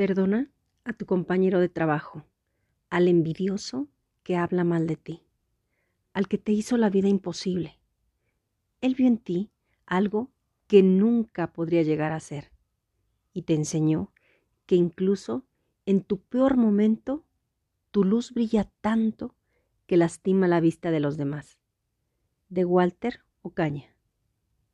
Perdona a tu compañero de trabajo, al envidioso que habla mal de ti, al que te hizo la vida imposible. Él vio en ti algo que nunca podría llegar a ser y te enseñó que incluso en tu peor momento tu luz brilla tanto que lastima la vista de los demás. De Walter Ocaña.